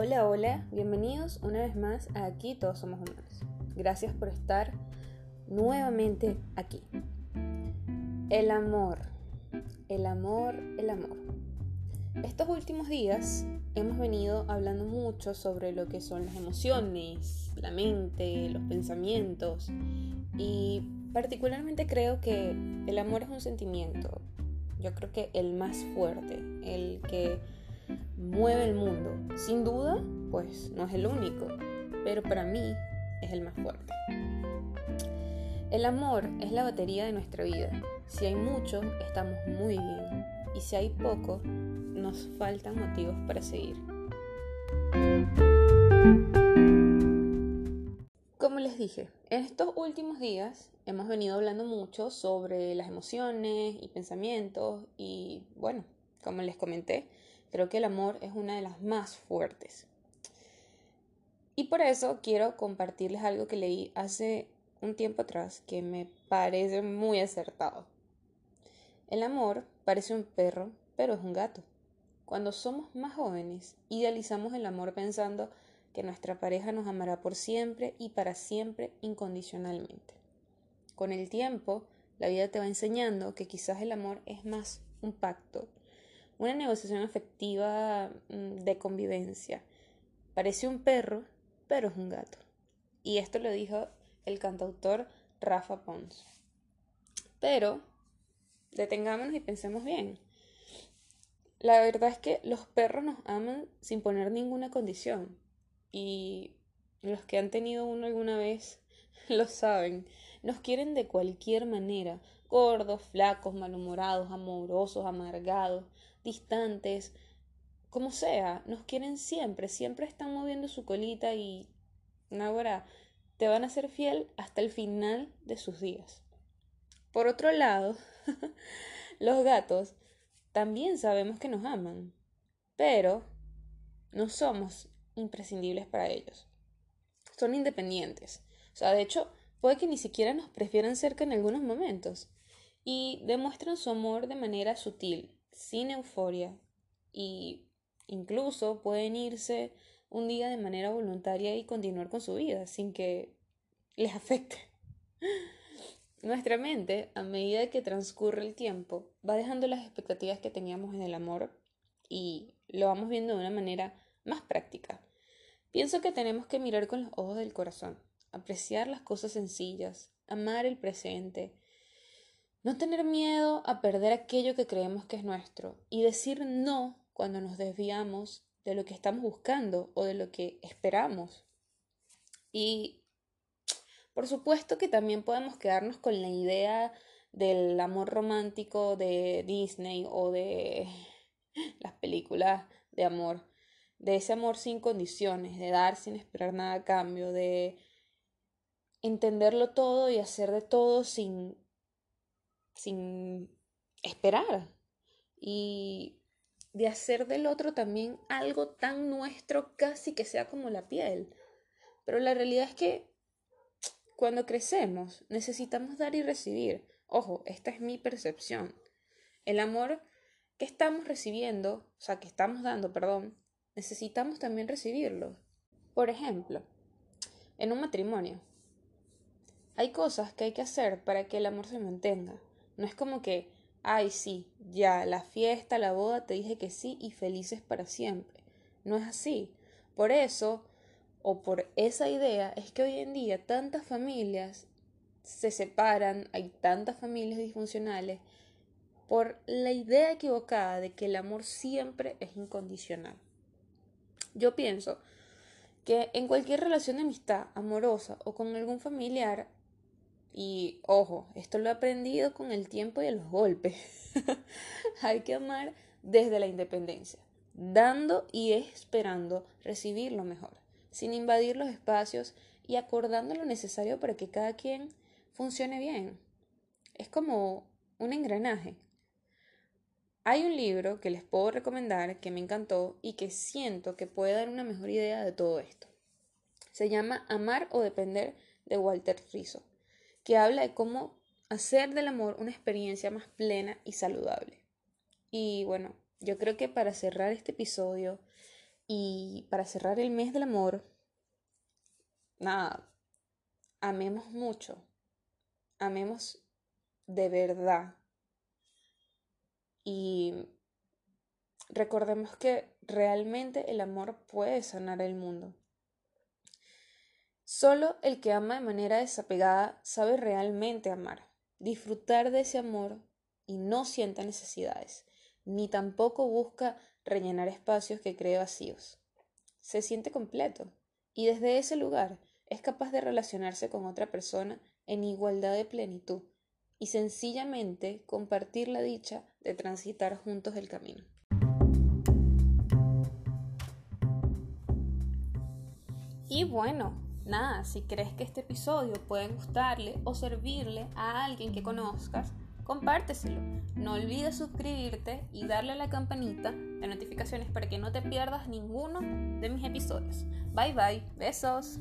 Hola, hola, bienvenidos una vez más a Aquí Todos Somos Humanos. Gracias por estar nuevamente aquí. El amor, el amor, el amor. Estos últimos días hemos venido hablando mucho sobre lo que son las emociones, la mente, los pensamientos y particularmente creo que el amor es un sentimiento, yo creo que el más fuerte, el que mueve el mundo. Sin duda, pues no es el único, pero para mí es el más fuerte. El amor es la batería de nuestra vida. Si hay mucho, estamos muy bien. Y si hay poco, nos faltan motivos para seguir. Como les dije, en estos últimos días hemos venido hablando mucho sobre las emociones y pensamientos y bueno, como les comenté, creo que el amor es una de las más fuertes. Y por eso quiero compartirles algo que leí hace un tiempo atrás que me parece muy acertado. El amor parece un perro, pero es un gato. Cuando somos más jóvenes, idealizamos el amor pensando que nuestra pareja nos amará por siempre y para siempre incondicionalmente. Con el tiempo, la vida te va enseñando que quizás el amor es más un pacto, una negociación afectiva mm, de convivencia. Parece un perro, pero es un gato. Y esto lo dijo el cantautor Rafa Pons. Pero detengámonos y pensemos bien. La verdad es que los perros nos aman sin poner ninguna condición y los que han tenido uno alguna vez lo saben. Nos quieren de cualquier manera, gordos, flacos, malhumorados, amorosos, amargados, distantes, como sea, nos quieren siempre, siempre están moviendo su colita y ahora te van a ser fiel hasta el final de sus días. Por otro lado, los gatos también sabemos que nos aman, pero no somos imprescindibles para ellos. Son independientes. O sea, de hecho, puede que ni siquiera nos prefieran cerca en algunos momentos. Y demuestran su amor de manera sutil, sin euforia. Y incluso pueden irse un día de manera voluntaria y continuar con su vida sin que les afecte. Nuestra mente, a medida que transcurre el tiempo, va dejando las expectativas que teníamos en el amor y lo vamos viendo de una manera más práctica. Pienso que tenemos que mirar con los ojos del corazón, apreciar las cosas sencillas, amar el presente, no tener miedo a perder aquello que creemos que es nuestro y decir no cuando nos desviamos de lo que estamos buscando o de lo que esperamos. Y por supuesto que también podemos quedarnos con la idea del amor romántico de Disney o de las películas de amor de ese amor sin condiciones, de dar sin esperar nada a cambio, de entenderlo todo y hacer de todo sin, sin esperar y de hacer del otro también algo tan nuestro casi que sea como la piel. Pero la realidad es que cuando crecemos necesitamos dar y recibir. Ojo, esta es mi percepción. El amor que estamos recibiendo, o sea, que estamos dando, perdón, necesitamos también recibirlo. Por ejemplo, en un matrimonio. Hay cosas que hay que hacer para que el amor se mantenga. No es como que, ay, sí, ya, la fiesta, la boda, te dije que sí y felices para siempre. No es así. Por eso, o por esa idea, es que hoy en día tantas familias se separan, hay tantas familias disfuncionales, por la idea equivocada de que el amor siempre es incondicional. Yo pienso que en cualquier relación de amistad, amorosa o con algún familiar, y ojo, esto lo he aprendido con el tiempo y los golpes, hay que amar desde la independencia, dando y esperando recibir lo mejor, sin invadir los espacios y acordando lo necesario para que cada quien funcione bien. Es como un engranaje. Hay un libro que les puedo recomendar que me encantó y que siento que puede dar una mejor idea de todo esto. Se llama Amar o Depender de Walter Rizzo, que habla de cómo hacer del amor una experiencia más plena y saludable. Y bueno, yo creo que para cerrar este episodio Y para cerrar el mes del amor, nada, amemos mucho, amemos de verdad. Y recordemos que realmente el amor puede sanar el mundo. Solo el que ama de manera desapegada sabe realmente amar, disfrutar de ese amor y no sienta necesidades, ni tampoco busca rellenar espacios que cree vacíos. Se siente completo y desde ese lugar es capaz de relacionarse con otra persona en igualdad de plenitud y sencillamente compartir la dicha de transitar juntos el camino. Y bueno, nada, si crees que este episodio puede gustarle o servirle a alguien que conozcas, compárteselo. No olvides suscribirte y darle a la campanita de notificaciones para que no te pierdas ninguno de mis episodios. Bye bye, besos.